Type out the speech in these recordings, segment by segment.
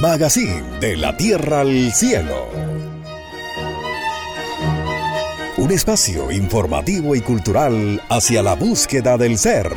Magazine de la Tierra al Cielo. Un espacio informativo y cultural hacia la búsqueda del ser.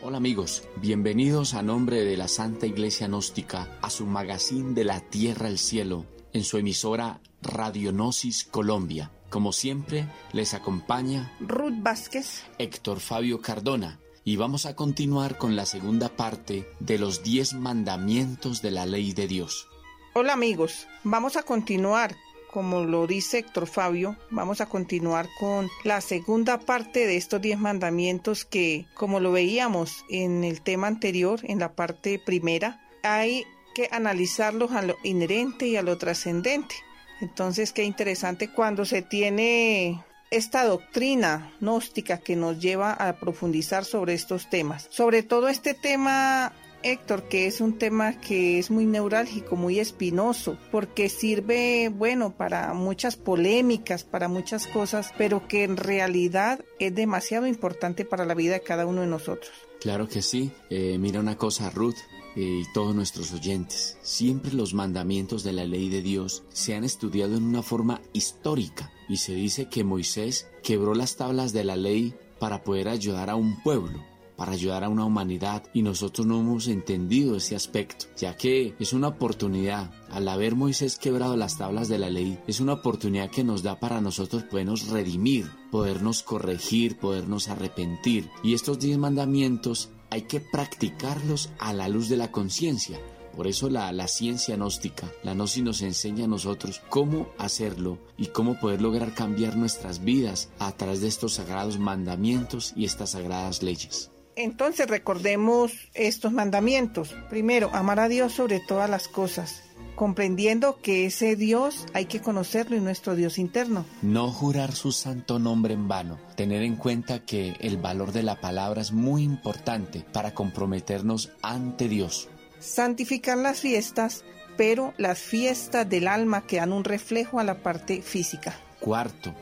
Hola amigos, bienvenidos a nombre de la Santa Iglesia Gnóstica a su magazine de la Tierra al Cielo en su emisora Radionosis Colombia. Como siempre, les acompaña Ruth Vázquez, Héctor Fabio Cardona, y vamos a continuar con la segunda parte de los diez mandamientos de la ley de Dios. Hola amigos, vamos a continuar, como lo dice Héctor Fabio, vamos a continuar con la segunda parte de estos diez mandamientos que, como lo veíamos en el tema anterior, en la parte primera, hay que analizarlos a lo inherente y a lo trascendente. Entonces, qué interesante cuando se tiene esta doctrina gnóstica que nos lleva a profundizar sobre estos temas. Sobre todo este tema, Héctor, que es un tema que es muy neurálgico, muy espinoso, porque sirve, bueno, para muchas polémicas, para muchas cosas, pero que en realidad es demasiado importante para la vida de cada uno de nosotros. Claro que sí. Eh, mira una cosa, Ruth y todos nuestros oyentes, siempre los mandamientos de la ley de Dios se han estudiado en una forma histórica y se dice que Moisés quebró las tablas de la ley para poder ayudar a un pueblo para ayudar a una humanidad y nosotros no hemos entendido ese aspecto, ya que es una oportunidad, al haber Moisés quebrado las tablas de la ley, es una oportunidad que nos da para nosotros podernos redimir, podernos corregir, podernos arrepentir. Y estos diez mandamientos hay que practicarlos a la luz de la conciencia. Por eso la, ciencia gnóstica, la gnosis nos enseña a nosotros cómo hacerlo y cómo poder lograr cambiar nuestras vidas a través de estos sagrados mandamientos y estas sagradas leyes. Entonces recordemos estos mandamientos. Primero, amar a Dios sobre todas las cosas comprendiendo que ese Dios hay que conocerlo y nuestro Dios interno. No jurar su santo nombre en vano, tener en cuenta que el valor de la palabra es muy importante para comprometernos ante Dios. Santificar las fiestas, pero las fiestas del alma que dan un reflejo a la parte física. Cuarto,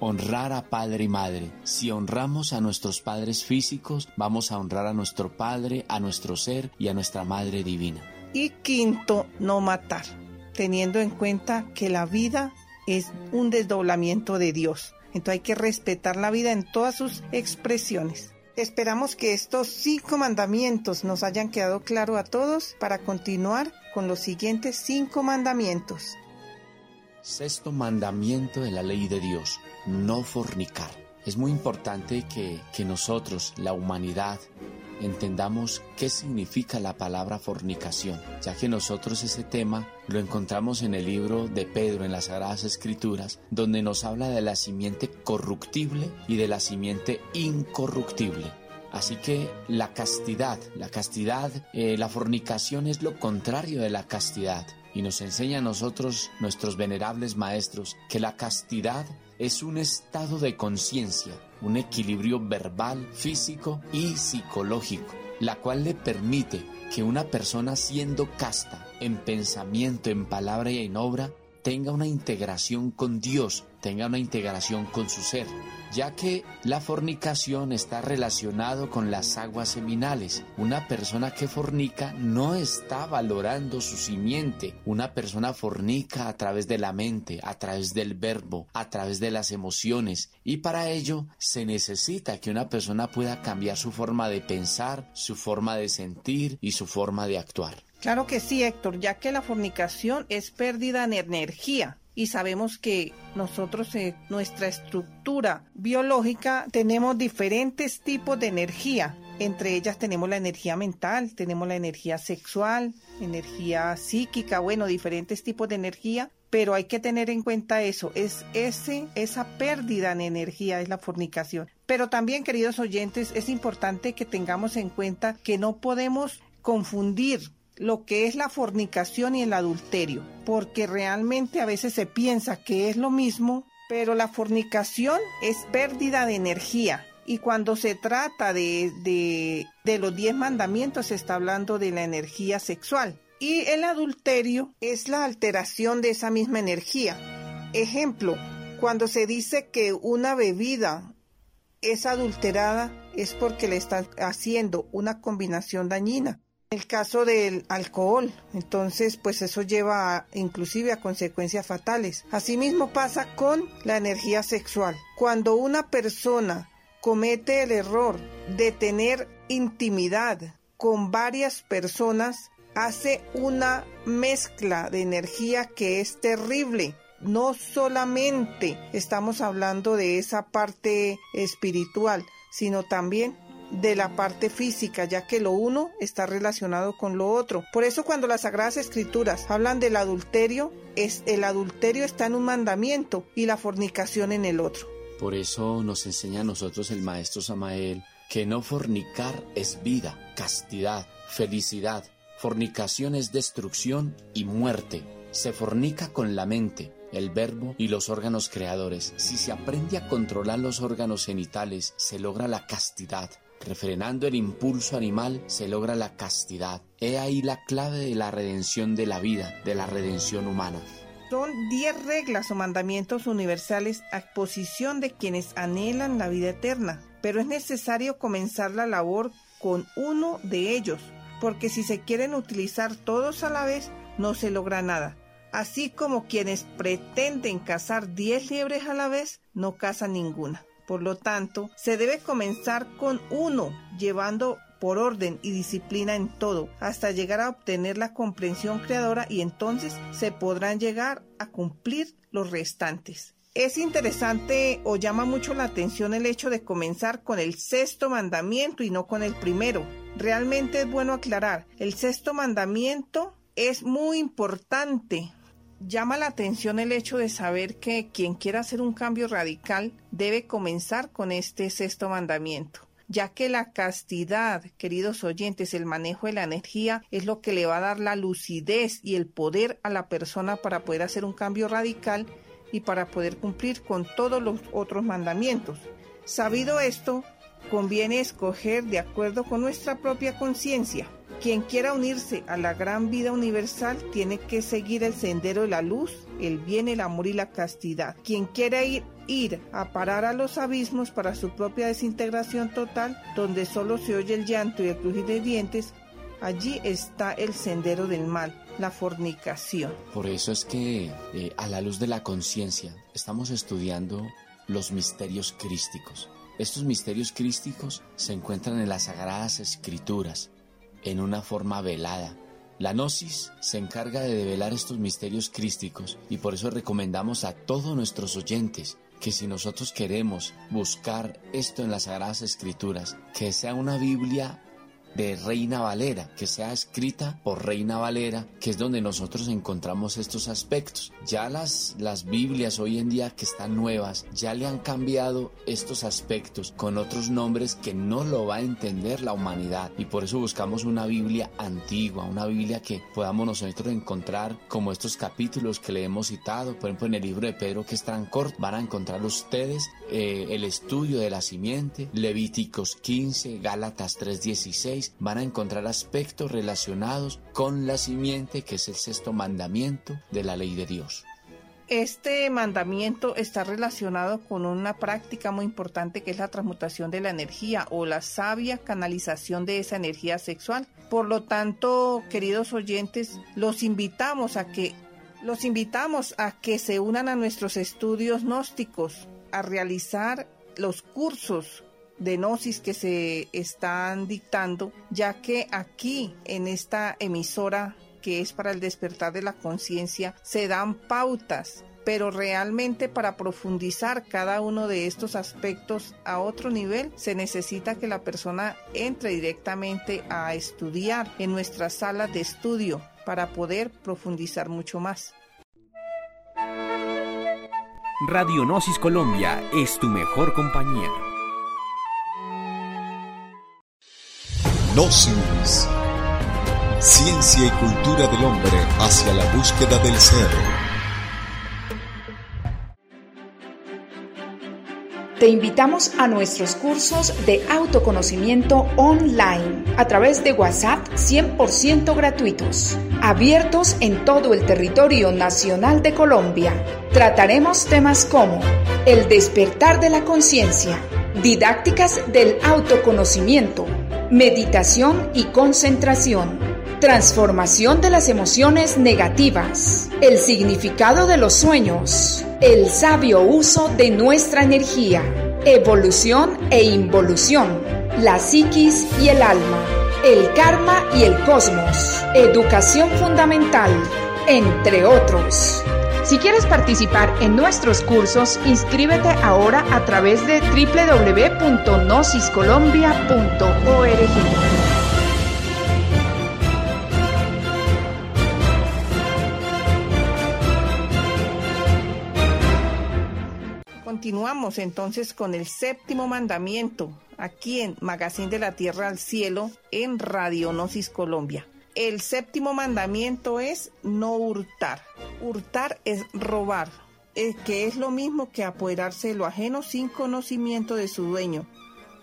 honrar a padre y madre. Si honramos a nuestros padres físicos, vamos a honrar a nuestro padre, a nuestro ser y a nuestra madre divina. Y quinto, no matar, teniendo en cuenta que la vida es un desdoblamiento de Dios. Entonces hay que respetar la vida en todas sus expresiones. Esperamos que estos cinco mandamientos nos hayan quedado claro a todos para continuar con los siguientes cinco mandamientos. Sexto mandamiento de la ley de Dios, no fornicar. Es muy importante que, que nosotros, la humanidad, entendamos qué significa la palabra fornicación, ya que nosotros ese tema lo encontramos en el libro de Pedro en las Sagradas Escrituras, donde nos habla de la simiente corruptible y de la simiente incorruptible. Así que la castidad, la castidad, eh, la fornicación es lo contrario de la castidad. Y nos enseña a nosotros, nuestros venerables maestros, que la castidad es un estado de conciencia, un equilibrio verbal, físico y psicológico, la cual le permite que una persona siendo casta en pensamiento, en palabra y en obra, tenga una integración con Dios, tenga una integración con su ser, ya que la fornicación está relacionado con las aguas seminales. Una persona que fornica no está valorando su simiente. Una persona fornica a través de la mente, a través del verbo, a través de las emociones, y para ello se necesita que una persona pueda cambiar su forma de pensar, su forma de sentir y su forma de actuar. Claro que sí, Héctor, ya que la fornicación es pérdida de energía y sabemos que nosotros en nuestra estructura biológica tenemos diferentes tipos de energía. Entre ellas tenemos la energía mental, tenemos la energía sexual, energía psíquica, bueno, diferentes tipos de energía, pero hay que tener en cuenta eso, es ese esa pérdida en energía es la fornicación. Pero también, queridos oyentes, es importante que tengamos en cuenta que no podemos confundir lo que es la fornicación y el adulterio, porque realmente a veces se piensa que es lo mismo, pero la fornicación es pérdida de energía. Y cuando se trata de, de, de los diez mandamientos, se está hablando de la energía sexual. Y el adulterio es la alteración de esa misma energía. Ejemplo, Cuando se dice que una bebida es adulterada es porque le están haciendo una combinación dañina. El caso del alcohol, entonces pues eso lleva inclusive a consecuencias fatales. Asimismo pasa con la energía sexual. Cuando una persona comete el error de tener intimidad con varias personas, hace una mezcla de energía que es terrible. No solamente estamos hablando de esa parte espiritual, sino también de la parte física, ya que lo uno está relacionado con lo otro. Por eso cuando las Sagradas Escrituras hablan del adulterio, es el adulterio está en un mandamiento y la fornicación en el otro. Por eso nos enseña a nosotros el maestro Samael que no fornicar es vida, castidad, felicidad. Fornicación es destrucción y muerte. Se fornica con la mente, el verbo y los órganos creadores. Si se aprende a controlar los órganos genitales, se logra la castidad. Refrenando el impulso animal, se logra la castidad. He ahí la clave de la redención de la vida, de la redención humana. Son diez reglas o mandamientos universales a posición de quienes anhelan la vida eterna, pero es necesario comenzar la labor con uno de ellos, porque si se quieren utilizar todos a la vez, no se logra nada. Así como quienes pretenden cazar diez liebres a la vez, no cazan ninguna. Por lo tanto, se debe comenzar con uno, llevando por orden y disciplina en todo, hasta llegar a obtener la comprensión creadora y entonces se podrán llegar a cumplir los restantes. Es interesante o llama mucho la atención el hecho de comenzar con el sexto mandamiento y no con el primero. Realmente es bueno aclarar, el sexto mandamiento es muy importante llama la atención el hecho de saber que quien quiera hacer un cambio radical debe comenzar con este sexto mandamiento ya que la castidad, queridos oyentes, el manejo de la energía es lo que le va a dar la lucidez y el poder a la persona para poder hacer un cambio radical y para poder cumplir con todos los otros mandamientos. Sabido esto, conviene escoger de acuerdo con nuestra propia conciencia quien quiera unirse a la gran vida universal tiene que seguir el sendero de la luz, el bien, el amor y la castidad. Quien quiera ir, a parar a los abismos para su propia desintegración total, donde solo se oye el llanto y el crujir de dientes, allí está el sendero del mal, la fornicación. Por eso es que eh, a la luz de la conciencia estamos estudiando los misterios crísticos. Estos misterios crísticos se encuentran en las sagradas escrituras en una forma velada. La Gnosis se encarga de develar estos misterios crísticos y por eso recomendamos a todos nuestros oyentes que si nosotros queremos buscar esto en las Sagradas Escrituras, que sea una Biblia de Reina Valera, que sea escrita por Reina Valera, que es donde nosotros encontramos estos aspectos. Ya las, las Biblias hoy en día que están nuevas, ya le han cambiado estos aspectos con otros nombres que no lo va a entender la humanidad. Y por eso buscamos una Biblia antigua, una Biblia que podamos nosotros encontrar como estos capítulos que le hemos citado, por ejemplo en el libro de Pedro que es tan corto, van a encontrar ustedes eh, el estudio de la simiente, Levíticos 15, Gálatas 3.16, van a encontrar aspectos relacionados con la simiente, que es el sexto mandamiento de la ley de Dios. Este mandamiento está relacionado con una práctica muy importante que es la transmutación de la energía o la sabia canalización de esa energía sexual. Por lo tanto, queridos oyentes, los invitamos a que los invitamos a que se unan a nuestros estudios gnósticos, a realizar los cursos de gnosis que se están dictando, ya que aquí en esta emisora que es para el despertar de la conciencia, se dan pautas pero realmente para profundizar cada uno de estos aspectos a otro nivel se necesita que la persona entre directamente a estudiar en nuestra sala de estudio para poder profundizar mucho más. Radionosis Colombia es tu mejor compañía. Gnosis. Ciencia y cultura del hombre hacia la búsqueda del ser. Te invitamos a nuestros cursos de autoconocimiento online a través de WhatsApp 100% gratuitos, abiertos en todo el territorio nacional de Colombia Trataremos temas como el despertar de la conciencia, didácticas del autoconocimiento, meditación y concentración, transformación de las emociones negativas, el significado de los sueños, el sabio uso de nuestra energía, evolución e involución, la psiquis y el alma, el karma y el cosmos, educación fundamental, entre otros. Si quieres participar en nuestros cursos, inscríbete ahora a través de www.nosiscolombia.org. Continuamos entonces con el séptimo mandamiento, aquí en Magazine de la Tierra al Cielo, en Radio Gnosis Colombia. El séptimo mandamiento es no hurtar. Hurtar es robar, eh, que es lo mismo que apoderarse de lo ajeno sin conocimiento de su dueño,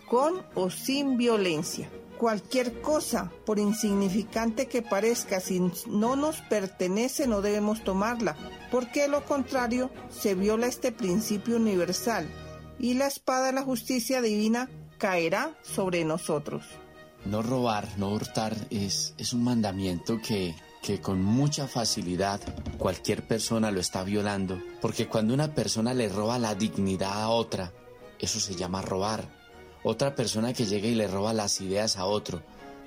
con o sin violencia. Cualquier cosa, por insignificante que parezca, si no nos pertenece, no debemos tomarla, porque lo contrario se viola este principio universal y la espada de la justicia divina caerá sobre nosotros. No robar, no hurtar es, es un mandamiento que, que con mucha facilidad cualquier persona lo está violando, porque cuando una persona le roba la dignidad a otra, eso se llama robar otra persona que llega y le roba las ideas a otro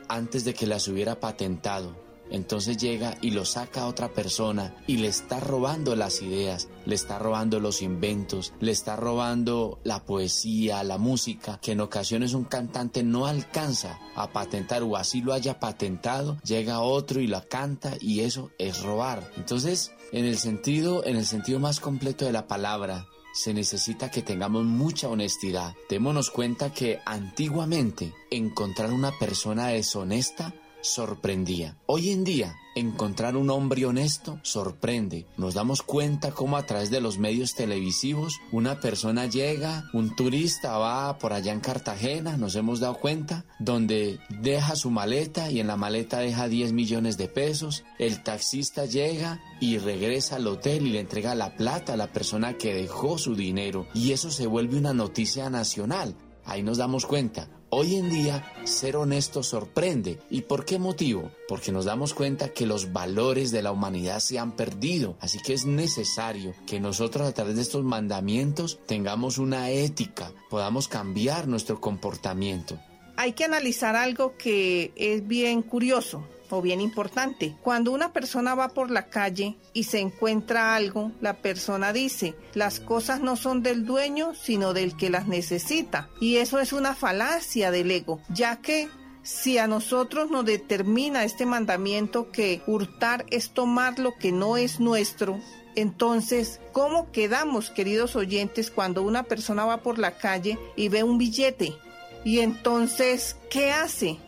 antes de que las hubiera patentado. Entonces llega y lo saca a otra persona y le está robando las ideas, le está robando los inventos, le está robando la poesía, la música, que en ocasiones un cantante no alcanza a patentar o así lo haya patentado, llega otro y la canta y eso es robar. Entonces, en el sentido, en el sentido más completo de la palabra, se necesita que tengamos mucha honestidad. Démonos cuenta que antiguamente encontrar una persona deshonesta sorprendía. Hoy en día, encontrar un hombre honesto sorprende. Nos damos cuenta cómo a través de los medios televisivos una persona llega, un turista va por allá en Cartagena, nos hemos dado cuenta, donde deja su maleta y en la maleta deja 10 millones de pesos. El taxista llega y regresa al hotel y le entrega la plata a la persona que dejó su dinero y eso se vuelve una noticia nacional. Ahí nos damos cuenta, Hoy en día, ser honesto sorprende. ¿Y por qué motivo? Porque nos damos cuenta que los valores de la humanidad se han perdido. Así que es necesario que nosotros a través de estos mandamientos tengamos una ética, podamos cambiar nuestro comportamiento. Hay que analizar algo que es bien curioso o bien importante. Cuando una persona va por la calle y se encuentra algo, la persona dice, las cosas no son del dueño, sino del que las necesita. Y eso es una falacia del ego, ya que si a nosotros nos determina este mandamiento que hurtar es tomar lo que no es nuestro, entonces, ¿cómo quedamos, queridos oyentes, cuando una persona va por la calle y ve un billete? Y entonces, ¿qué hace?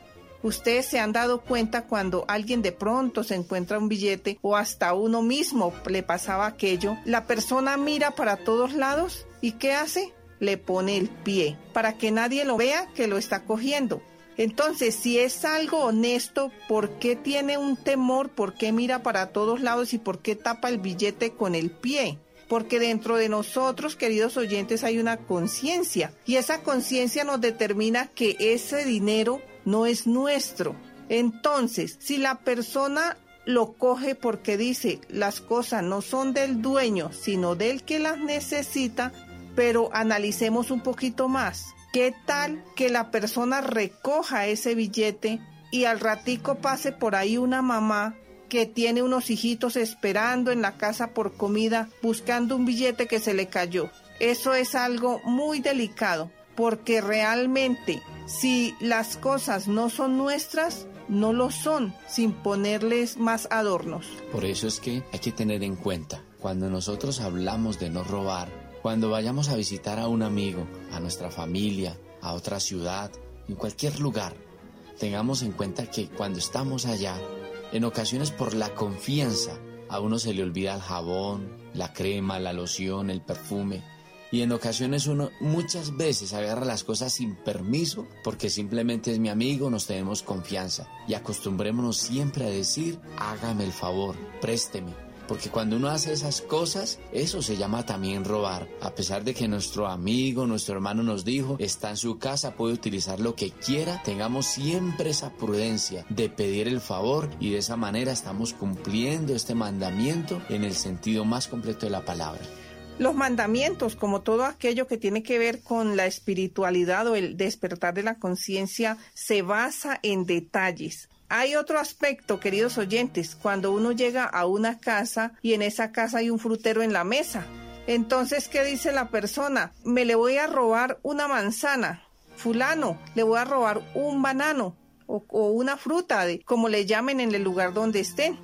Ustedes se han dado cuenta cuando alguien de pronto se encuentra un billete o hasta uno mismo le pasaba aquello, la persona mira para todos lados y ¿qué hace? Le pone el pie para que nadie lo vea que lo está cogiendo. Entonces, si es algo honesto, ¿por qué tiene un temor? ¿Por qué mira para todos lados y por qué tapa el billete con el pie? Porque dentro de nosotros, queridos oyentes, hay una conciencia y esa conciencia nos determina que ese dinero no es nuestro. Entonces, si la persona lo coge porque dice las cosas no son del dueño, sino del que las necesita, pero analicemos un poquito más. ¿Qué tal que la persona recoja ese billete y al ratico pase por ahí una mamá que tiene unos hijitos esperando en la casa por comida buscando un billete que se le cayó? Eso es algo muy delicado porque realmente si las cosas no son nuestras, no lo son, sin ponerles más adornos. Por eso es que hay que tener en cuenta, cuando nosotros hablamos de no robar, cuando vayamos a visitar a un amigo, a nuestra familia, a otra ciudad, en cualquier lugar, tengamos en cuenta que cuando estamos allá, en ocasiones por la confianza, a uno se le olvida el jabón, la crema, la loción, el perfume, y en ocasiones uno muchas veces agarra las cosas sin permiso porque simplemente es mi amigo, nos tenemos confianza. Y acostumbrémonos siempre a decir, hágame el favor, présteme. porque cuando uno hace esas cosas, eso se llama también robar. A pesar de que nuestro amigo, nuestro hermano nos dijo, está en su casa, puede utilizar lo que quiera, tengamos siempre esa prudencia de pedir el favor y de esa manera estamos cumpliendo este mandamiento en el sentido más completo de la palabra. Los mandamientos, como todo aquello que tiene que ver con la espiritualidad o el despertar de la conciencia, se basa en detalles. Hay otro aspecto, queridos oyentes, cuando uno llega a una casa y en esa casa hay un frutero en la mesa. Entonces, ¿qué dice la persona? Me le voy a robar una manzana. Fulano, le voy a robar un banano o, una fruta, de, como le llamen en el lugar donde estén.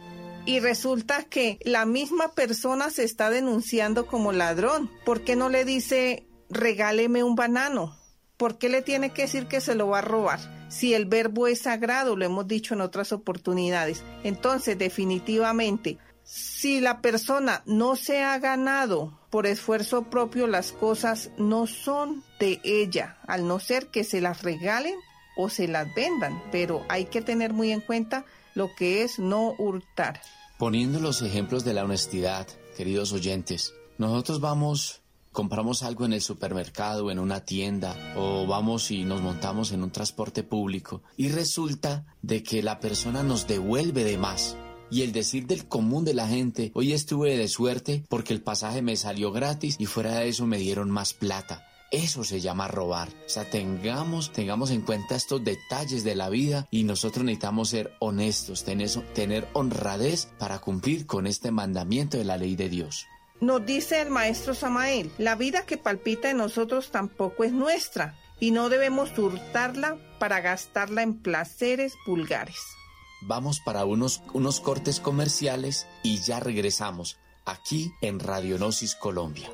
Y resulta que la misma persona se está denunciando como ladrón. ¿Por qué no le dice regáleme un banano? ¿Por qué le tiene que decir que se lo va a robar? Si el verbo es sagrado, lo hemos dicho en otras oportunidades. Entonces, definitivamente, si la persona no se ha ganado por esfuerzo propio, las cosas no son de ella, al no ser que se las regalen o se las vendan. Pero hay que tener muy en cuenta lo que es no hurtar. Poniendo los ejemplos de la honestidad, queridos oyentes, nosotros vamos compramos algo en el supermercado, en una tienda, o vamos y nos montamos en un transporte público, y resulta de que la persona nos devuelve de más. Y el decir del común de la gente, hoy estuve de suerte porque el pasaje me salió gratis y fuera de eso me dieron más plata. Eso se llama robar. O sea, tengamos, tengamos en cuenta estos detalles de la vida y nosotros necesitamos ser honestos, tener, tener honradez para cumplir con este mandamiento de la ley de Dios. Nos dice el maestro Samael, la vida que palpita en nosotros tampoco es nuestra y no debemos hurtarla para gastarla en placeres vulgares. Vamos para unos, unos cortes comerciales y ya regresamos aquí en Radionosis Colombia.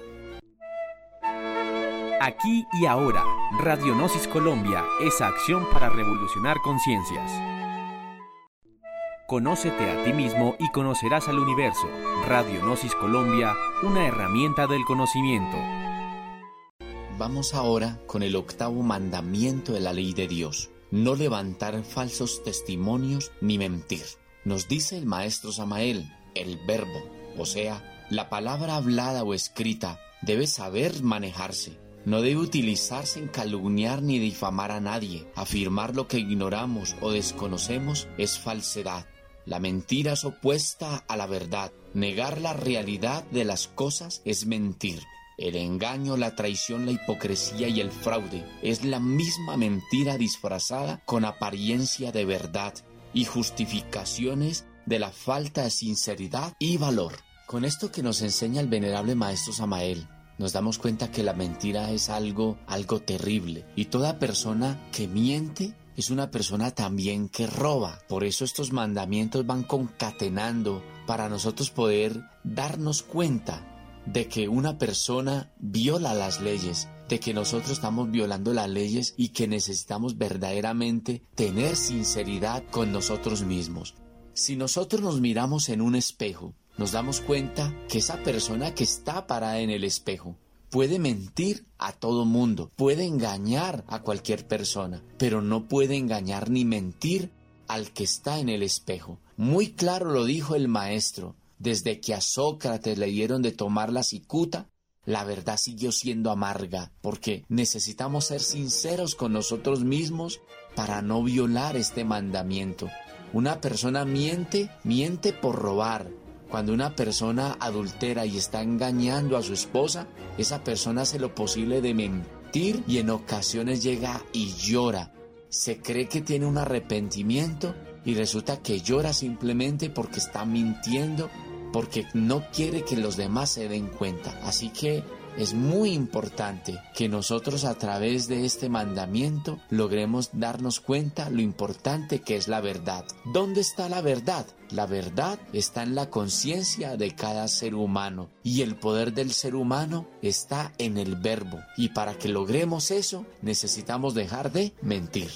Aquí y ahora, Radionosis Colombia, esa acción para revolucionar conciencias. Conócete a ti mismo y conocerás al universo. Radionosis Colombia, una herramienta del conocimiento. Vamos ahora con el octavo mandamiento de la ley de Dios. No levantar falsos testimonios ni mentir. Nos dice el maestro Samael, el verbo, o sea, la palabra hablada o escrita, debe saber manejarse. No debe utilizarse en calumniar ni difamar a nadie. Afirmar lo que ignoramos o desconocemos es falsedad. La mentira es opuesta a la verdad. Negar la realidad de las cosas es mentir. El engaño, la traición, la hipocresía y el fraude es la misma mentira disfrazada con apariencia de verdad y justificaciones de la falta de sinceridad y valor. Con esto que nos enseña el venerable maestro Samael, nos damos cuenta que la mentira es algo, algo terrible y toda persona que miente es una persona también que roba. Por eso estos mandamientos van concatenando para nosotros poder darnos cuenta de que una persona viola las leyes, de que nosotros estamos violando las leyes y que necesitamos verdaderamente tener sinceridad con nosotros mismos. Si nosotros nos miramos en un espejo, nos damos cuenta que esa persona que está parada en el espejo Puede mentir a todo mundo, puede engañar a cualquier persona, pero no puede engañar ni mentir al que está en el espejo. Muy claro lo dijo el maestro. Desde que a Sócrates le dieron de tomar la cicuta, la verdad siguió siendo amarga, porque necesitamos ser sinceros con nosotros mismos para no violar este mandamiento. Una persona miente, miente por robar, cuando una persona adultera y está engañando a su esposa, esa persona hace lo posible de mentir y en ocasiones llega y llora. Se cree que tiene un arrepentimiento y resulta que llora simplemente porque está mintiendo, porque no quiere que los demás se den cuenta. Así que es muy importante que nosotros a través de este mandamiento logremos darnos cuenta lo importante que es la verdad. ¿Dónde está la verdad? La verdad está en la conciencia de cada ser humano y el poder del ser humano está en el verbo. Y para que logremos eso necesitamos dejar de mentir.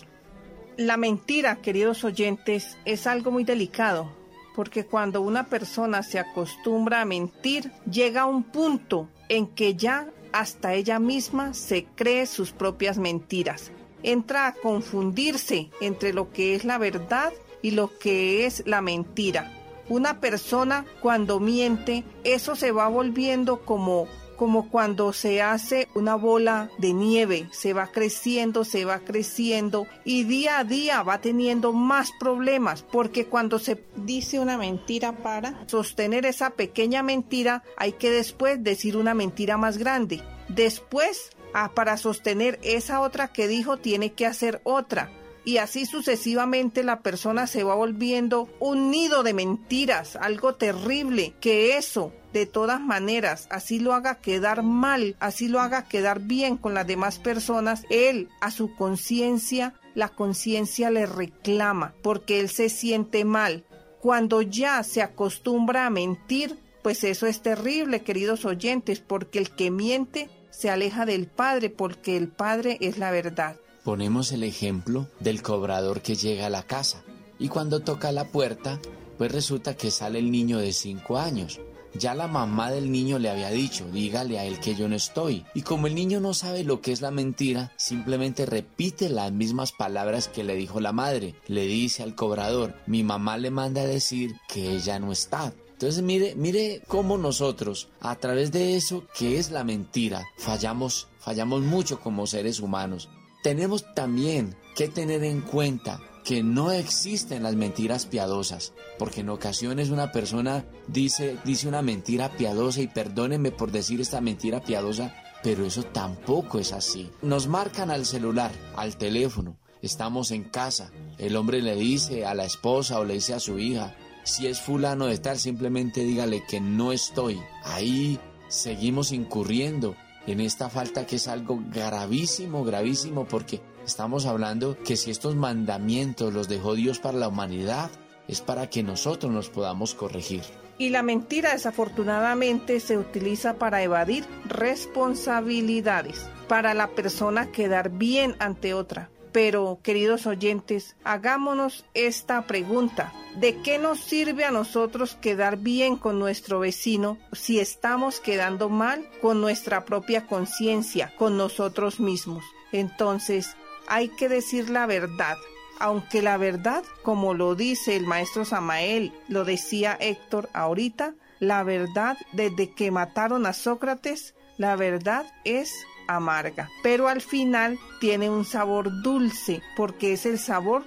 La mentira, queridos oyentes, es algo muy delicado porque cuando una persona se acostumbra a mentir, llega a un punto en que ya hasta ella misma se cree sus propias mentiras. Entra a confundirse entre lo que es la verdad y lo que es la mentira. Una persona cuando miente, eso se va volviendo como como cuando se hace una bola de nieve, se va creciendo, se va creciendo y día a día va teniendo más problemas, porque cuando se dice una mentira para sostener esa pequeña mentira, hay que después decir una mentira más grande. Después, ah, para sostener esa otra que dijo, tiene que hacer otra y así sucesivamente la persona se va volviendo un nido de mentiras, algo terrible, que eso de todas maneras, así lo haga quedar mal, así lo haga quedar bien con las demás personas, él a su conciencia, la conciencia le reclama porque él se siente mal. Cuando ya se acostumbra a mentir, pues eso es terrible, queridos oyentes, porque el que miente se aleja del Padre, porque el Padre es la verdad. Ponemos el ejemplo del cobrador que llega a la casa y cuando toca la puerta, pues resulta que sale el niño de 5 años. Ya la mamá del niño le había dicho, dígale a él que yo no estoy. Y como el niño no sabe lo que es la mentira, simplemente repite las mismas palabras que le dijo la madre. Le dice al cobrador, mi mamá le manda a decir que ella no está. Entonces mire, mire cómo nosotros, a través de eso que es la mentira, fallamos, fallamos mucho como seres humanos. Tenemos también que tener en cuenta que no existen las mentiras piadosas, porque en ocasiones una persona dice, dice una mentira piadosa y perdónenme por decir esta mentira piadosa, pero eso tampoco es así. Nos marcan al celular, al teléfono, estamos en casa, el hombre le dice a la esposa o le dice a su hija, si es fulano de estar, simplemente dígale que no estoy. Ahí seguimos incurriendo en esta falta que es algo gravísimo, gravísimo, porque estamos hablando que si estos mandamientos los dejó Dios para la humanidad, es para que nosotros nos podamos corregir. Y la mentira desafortunadamente se utiliza para evadir responsabilidades, para la persona quedar bien ante otra. Pero, queridos oyentes, hagámonos esta pregunta. ¿De qué nos sirve a nosotros quedar bien con nuestro vecino si estamos quedando mal con nuestra propia conciencia, con nosotros mismos? Entonces, hay que decir la verdad. Aunque la verdad, como lo dice el maestro Samael, lo decía Héctor ahorita, la verdad desde que mataron a Sócrates, la verdad es amarga, pero al final tiene un sabor dulce porque es el sabor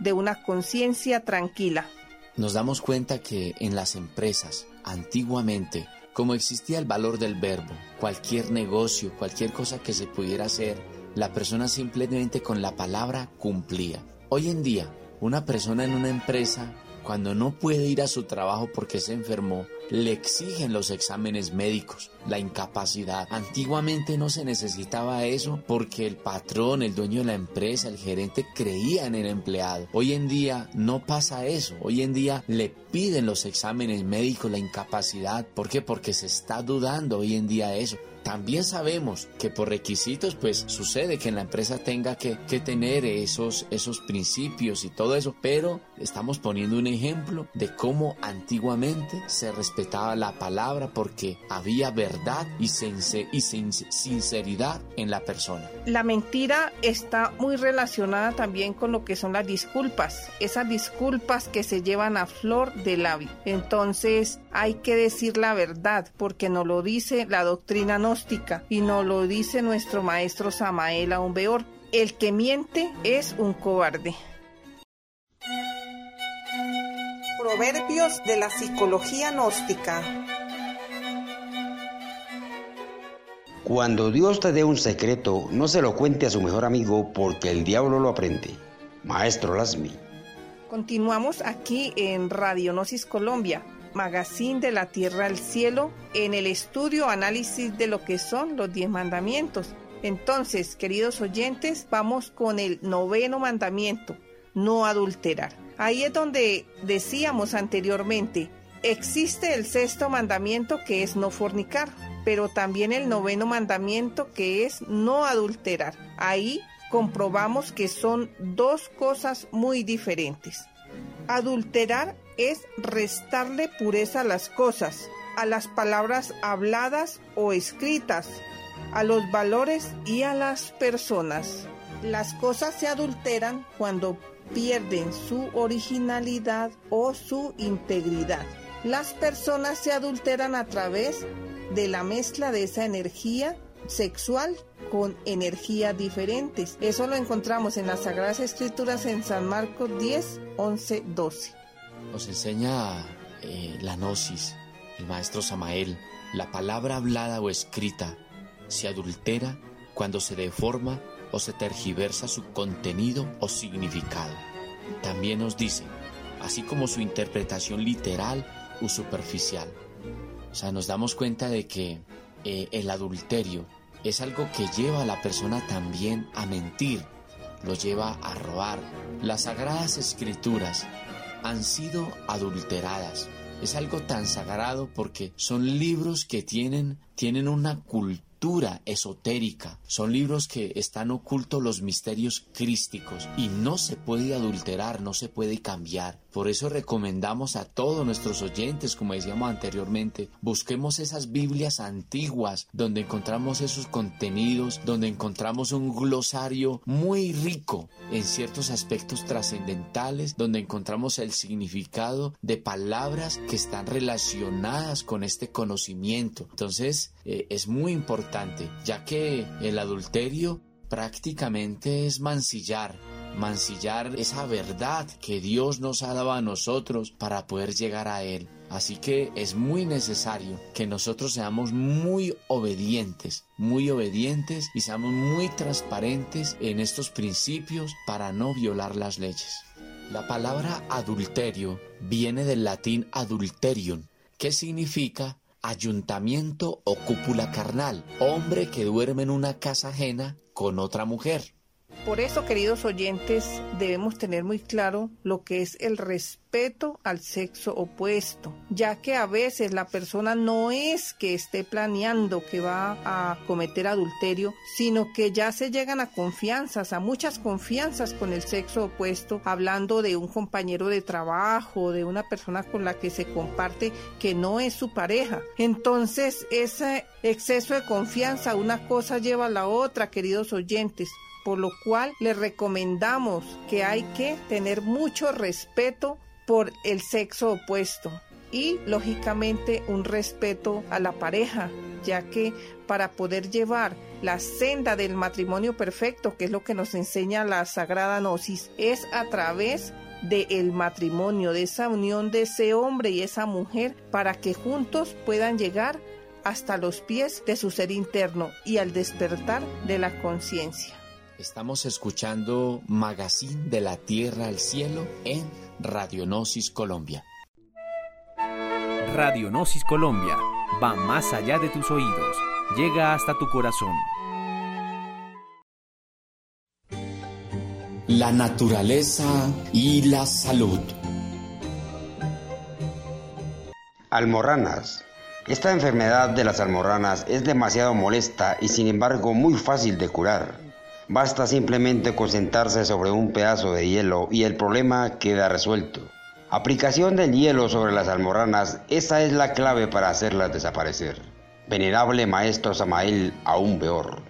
de una conciencia tranquila. Nos damos cuenta que en las empresas, antiguamente, como existía el valor del verbo, cualquier negocio, cualquier cosa que se pudiera hacer, la persona simplemente con la palabra cumplía. Hoy en día, una persona en una empresa cuando no puede ir a su trabajo porque se enfermó, le exigen los exámenes médicos, la incapacidad. Antiguamente no se necesitaba eso porque el patrón, el dueño de la empresa, el gerente creía en el empleado. Hoy en día no pasa eso. Hoy en día le piden los exámenes médicos, la incapacidad. ¿Por qué? Porque se está dudando hoy en día eso. También sabemos que por requisitos pues sucede que en la empresa tenga que, tener esos, esos principios y todo eso, pero estamos poniendo un ejemplo de cómo antiguamente se respetaba la palabra porque había verdad y, y sinceridad en la persona. La mentira está muy relacionada también con lo que son las disculpas, esas disculpas que se llevan a flor de labio. Entonces hay que decir la verdad porque nos lo dice la doctrina no y nos lo dice nuestro maestro Samael Aumbeor. El que miente es un cobarde. Proverbios de la psicología gnóstica. Cuando Dios te dé un secreto, no se lo cuente a su mejor amigo porque el diablo lo aprende. Maestro Lasmi. Continuamos aquí en Radionosis Colombia Magazine de la Tierra al Cielo en el estudio análisis de lo que son los diez mandamientos. Entonces, queridos oyentes, vamos con el noveno mandamiento, no adulterar. Ahí es donde decíamos anteriormente, existe el sexto mandamiento que es no fornicar, pero también el noveno mandamiento que es no adulterar. Ahí comprobamos que son dos cosas muy diferentes. Adulterar es restarle pureza a las cosas, a las palabras habladas o escritas, a los valores y a las personas. Las cosas se adulteran cuando pierden su originalidad o su integridad. Las personas se adulteran a través de la mezcla de esa energía sexual con energías diferentes. Eso lo encontramos en las Sagradas Escrituras en San Marcos 10, 11, 12. Nos enseña eh, la gnosis, el maestro Samael, la palabra hablada o escrita se adultera cuando se deforma o se tergiversa su contenido o significado. También nos dice, así como su interpretación literal o superficial. O sea, nos damos cuenta de que eh, el adulterio es algo que lleva a la persona también a mentir, lo lleva a robar. Las sagradas escrituras han sido adulteradas. Es algo tan sagrado porque son libros que tienen, tienen una cultura esotérica. Son libros que están ocultos los misterios crísticos y no se puede adulterar, no se puede cambiar. Por eso recomendamos a todos nuestros oyentes, como decíamos anteriormente, busquemos esas Biblias antiguas donde encontramos esos contenidos, donde encontramos un glosario muy rico en ciertos aspectos trascendentales, donde encontramos el significado de palabras que están relacionadas con este conocimiento. Entonces, eh, es muy importante, ya que el adulterio prácticamente es mancillar, mancillar esa verdad que Dios nos ha dado a nosotros para poder llegar a Él. Así que es muy necesario que nosotros seamos muy obedientes, muy obedientes y seamos muy transparentes en estos principios para no violar las leyes. La palabra adulterio viene del latín adulterium, que significa ayuntamiento o cúpula carnal, hombre que duerme en una casa ajena con otra mujer. Por eso, queridos oyentes, debemos tener muy claro lo que es el respeto al sexo opuesto, ya que a veces la persona no es que esté planeando que va a cometer adulterio, sino que ya se llegan a confianzas, a muchas confianzas con el sexo opuesto, hablando de un compañero de trabajo, de una persona con la que se comparte que no es su pareja. Entonces, ese exceso de confianza, una cosa lleva a la otra, queridos oyentes por lo cual le recomendamos que hay que tener mucho respeto por el sexo opuesto y lógicamente un respeto a la pareja, ya que para poder llevar la senda del matrimonio perfecto, que es lo que nos enseña la Sagrada Gnosis, es a través del matrimonio, de esa unión de ese hombre y esa mujer, para que juntos puedan llegar hasta los pies de su ser interno y al despertar de la conciencia. Estamos escuchando Magazine de la Tierra al Cielo en Radionosis Colombia. Radionosis Colombia va más allá de tus oídos, llega hasta tu corazón. La naturaleza y la salud. Almorranas. Esta enfermedad de las almorranas es demasiado molesta y sin embargo muy fácil de curar. Basta simplemente concentrarse sobre un pedazo de hielo y el problema queda resuelto. Aplicación del hielo sobre las almorranas, esa es la clave para hacerlas desaparecer. Venerable Maestro Samael, aún peor.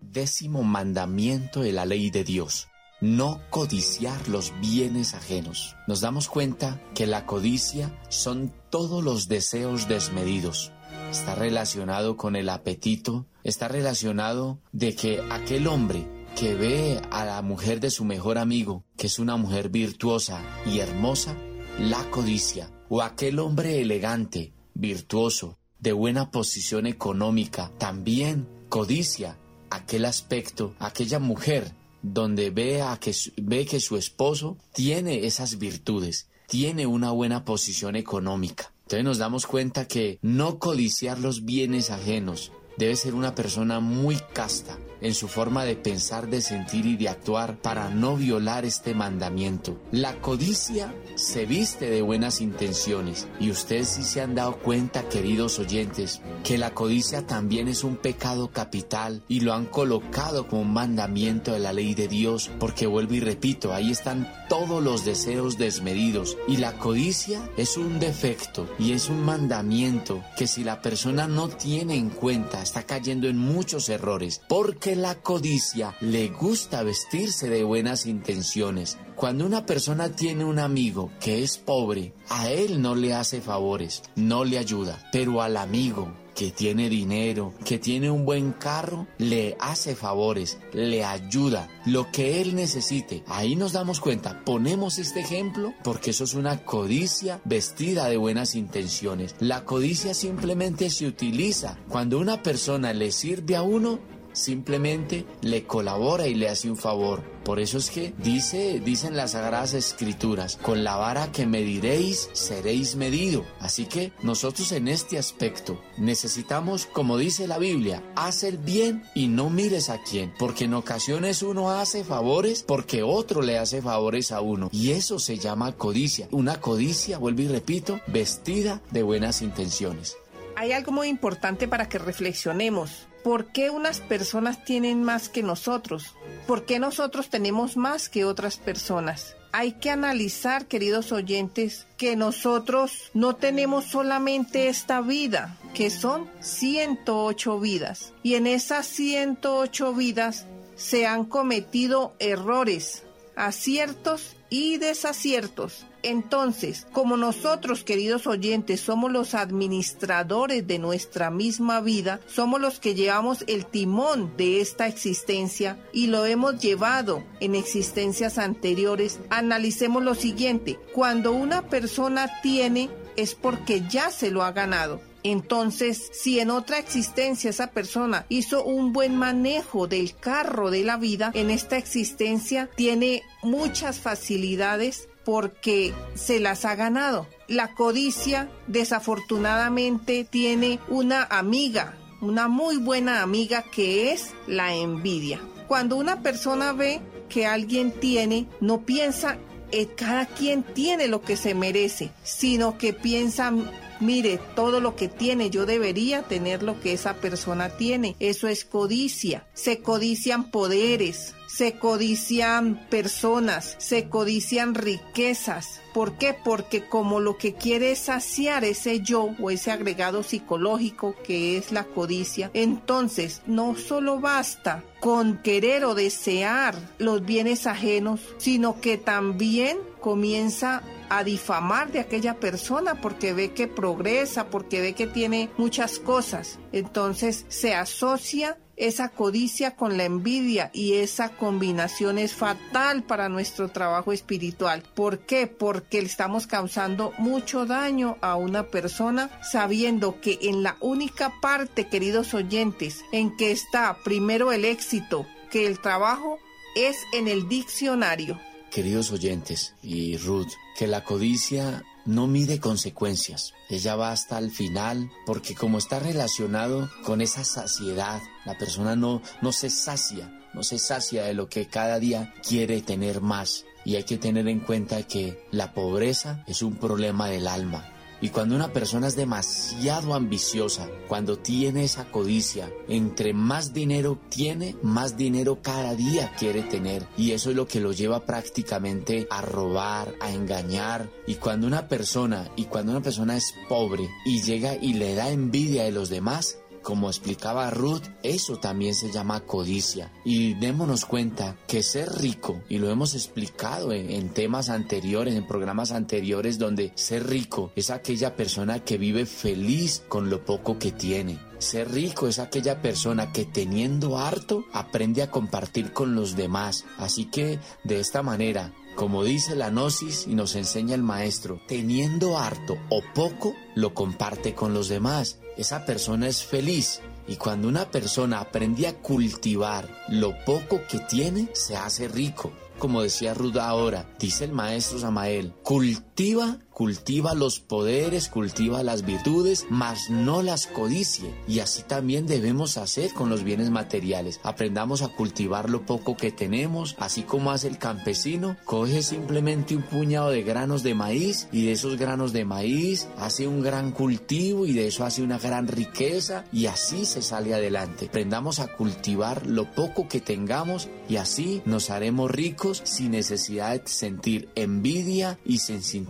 Décimo mandamiento de la ley de Dios. No codiciar los bienes ajenos. Nos damos cuenta que la codicia son todos los deseos desmedidos. Está relacionado con el apetito, está relacionado de que aquel hombre que ve a la mujer de su mejor amigo, que es una mujer virtuosa y hermosa, la codicia, o aquel hombre elegante, virtuoso, de buena posición económica, también codicia aquel aspecto, aquella mujer donde ve, a que, ve que su esposo tiene esas virtudes, tiene una buena posición económica. Entonces nos damos cuenta que no codiciar los bienes ajenos, debe ser una persona muy casta en su forma de pensar, de sentir y de actuar para no violar este mandamiento. La codicia se viste de buenas intenciones y ustedes sí se han dado cuenta, queridos oyentes, que la codicia también es un pecado capital y lo han colocado como un mandamiento de la ley de Dios porque vuelvo y repito, ahí están todos los deseos desmedidos y la codicia es un defecto y es un mandamiento que si la persona no tiene en cuenta está cayendo en muchos errores porque la codicia le gusta vestirse de buenas intenciones. Cuando una persona tiene un amigo que es pobre, a él no le hace favores, no le ayuda, pero al amigo que tiene dinero, que tiene un buen carro, le hace favores, le ayuda, lo que él necesite. Ahí nos damos cuenta, ponemos este ejemplo porque eso es una codicia vestida de buenas intenciones. La codicia simplemente se utiliza cuando una persona le sirve a uno simplemente le colabora y le hace un favor. Por eso es que dice, dicen las sagradas escrituras, con la vara que mediréis seréis medido. Así que nosotros en este aspecto necesitamos, como dice la Biblia, hacer bien y no mires a quién, porque en ocasiones uno hace favores porque otro le hace favores a uno. Y eso se llama codicia. Una codicia, vuelvo y repito, vestida de buenas intenciones. Hay algo muy importante para que reflexionemos. ¿Por qué unas personas tienen más que nosotros? ¿Por qué nosotros tenemos más que otras personas? Hay que analizar, queridos oyentes, que nosotros no tenemos solamente esta vida, que son 108 vidas. Y en esas 108 vidas se han cometido errores, aciertos y desaciertos. Entonces, como nosotros, queridos oyentes, somos los administradores de nuestra misma vida, somos los que llevamos el timón de esta existencia y lo hemos llevado en existencias anteriores, analicemos lo siguiente. Cuando una persona tiene es porque ya se lo ha ganado. Entonces, si en otra existencia esa persona hizo un buen manejo del carro de la vida, en esta existencia tiene muchas facilidades porque se las ha ganado. La codicia desafortunadamente tiene una amiga, una muy buena amiga que es la envidia. Cuando una persona ve que alguien tiene, no piensa eh, cada quien tiene lo que se merece, sino que piensa mire, todo lo que tiene, yo debería tener lo que esa persona tiene. Eso es codicia. Se codician poderes, se codician personas, se codician riquezas. ¿Por qué? Porque como lo que quiere es saciar ese yo o ese agregado psicológico que es la codicia, entonces no solo basta con querer o desear los bienes ajenos, sino que también comienza a difamar de aquella persona porque ve que progresa, porque ve que tiene muchas cosas. Entonces se asocia esa codicia con la envidia y esa combinación es fatal para nuestro trabajo espiritual. ¿Por qué? Porque estamos causando mucho daño a una persona sabiendo que en la única parte, queridos oyentes, en que está primero el éxito que el trabajo es en el diccionario. Queridos oyentes y Ruth, que la codicia no mide consecuencias. Ella va hasta el final porque como está relacionado con esa saciedad, la persona no, no se sacia, no se sacia de lo que cada día quiere tener más. Y hay que tener en cuenta que la pobreza es un problema del alma y cuando una persona es demasiado ambiciosa, cuando tiene esa codicia, entre más dinero tiene, más dinero cada día quiere tener. Y eso es lo que lo lleva prácticamente a robar, a engañar. Y cuando una persona, y cuando una persona es pobre y llega y le da envidia de los demás, como explicaba Ruth, eso también se llama codicia. Y démonos cuenta que ser rico, y lo hemos explicado en, temas anteriores, en programas anteriores, donde ser rico es aquella persona que vive feliz con lo poco que tiene. Ser rico es aquella persona que teniendo harto aprende a compartir con los demás. Así que de esta manera como dice la gnosis y nos enseña el maestro, teniendo harto o poco, lo comparte con los demás. Esa persona es feliz. Y cuando una persona aprende a cultivar lo poco que tiene, se hace rico. Como decía Ruda ahora, dice el maestro Samael, cultiva cultiva los poderes, cultiva las virtudes, mas no las codicie. Y así también debemos hacer con los bienes materiales. Aprendamos a cultivar lo poco que tenemos, así como hace el campesino, coge simplemente un puñado de granos de maíz y de esos granos de maíz hace un gran cultivo y de eso hace una gran riqueza y así se sale adelante. Aprendamos a cultivar lo poco que tengamos y así nos haremos ricos sin necesidad de sentir envidia y sin, sin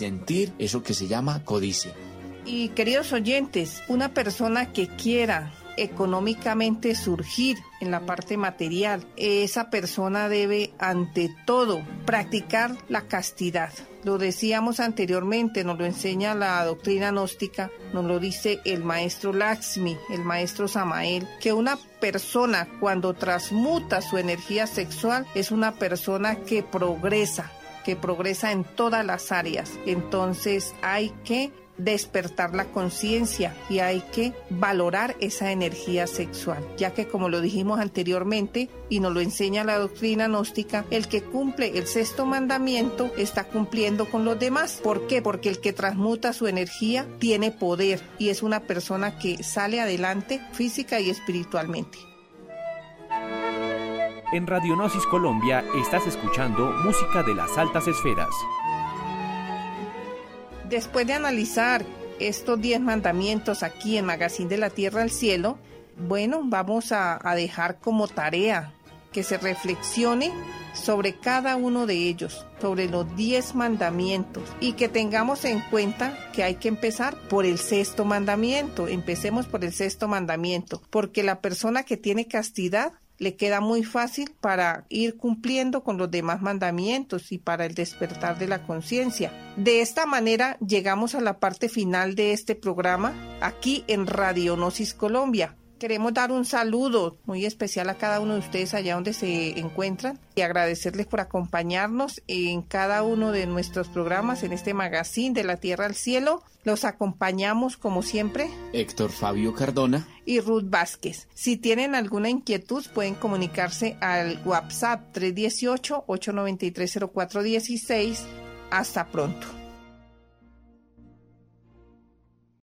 sentir eso que se llama codicia. Y queridos oyentes, una persona que quiera económicamente surgir en la parte material, esa persona debe ante todo practicar la castidad. Lo decíamos anteriormente, nos lo enseña la doctrina gnóstica, nos lo dice el maestro Laxmi, el maestro Samael, que una persona cuando transmuta su energía sexual es una persona que progresa, que progresa en todas las áreas. Entonces hay que despertar la conciencia y hay que valorar esa energía sexual, ya que como lo dijimos anteriormente y nos lo enseña la doctrina gnóstica, el que cumple el sexto mandamiento está cumpliendo con los demás. ¿Por qué? Porque el que transmuta su energía tiene poder y es una persona que sale adelante física y espiritualmente. En Radionosis Colombia estás escuchando música de las altas esferas. Después de analizar estos 10 mandamientos aquí en Magazine de la Tierra al Cielo, bueno, vamos a, a dejar como tarea que se reflexione sobre cada uno de ellos, sobre los 10 mandamientos y que tengamos en cuenta que hay que empezar por el sexto mandamiento. Empecemos por el sexto mandamiento, porque la persona que tiene castidad le queda muy fácil para ir cumpliendo con los demás mandamientos y para el despertar de la conciencia. De esta manera llegamos a la parte final de este programa aquí en Radionosis Colombia. Queremos dar un saludo muy especial a cada uno de ustedes allá donde se encuentran y agradecerles por acompañarnos en cada uno de nuestros programas en este magazine de la Tierra al Cielo. Los acompañamos como siempre Héctor Fabio Cardona y Ruth Vázquez. Si tienen alguna inquietud pueden comunicarse al WhatsApp 318-893-0416. Hasta pronto.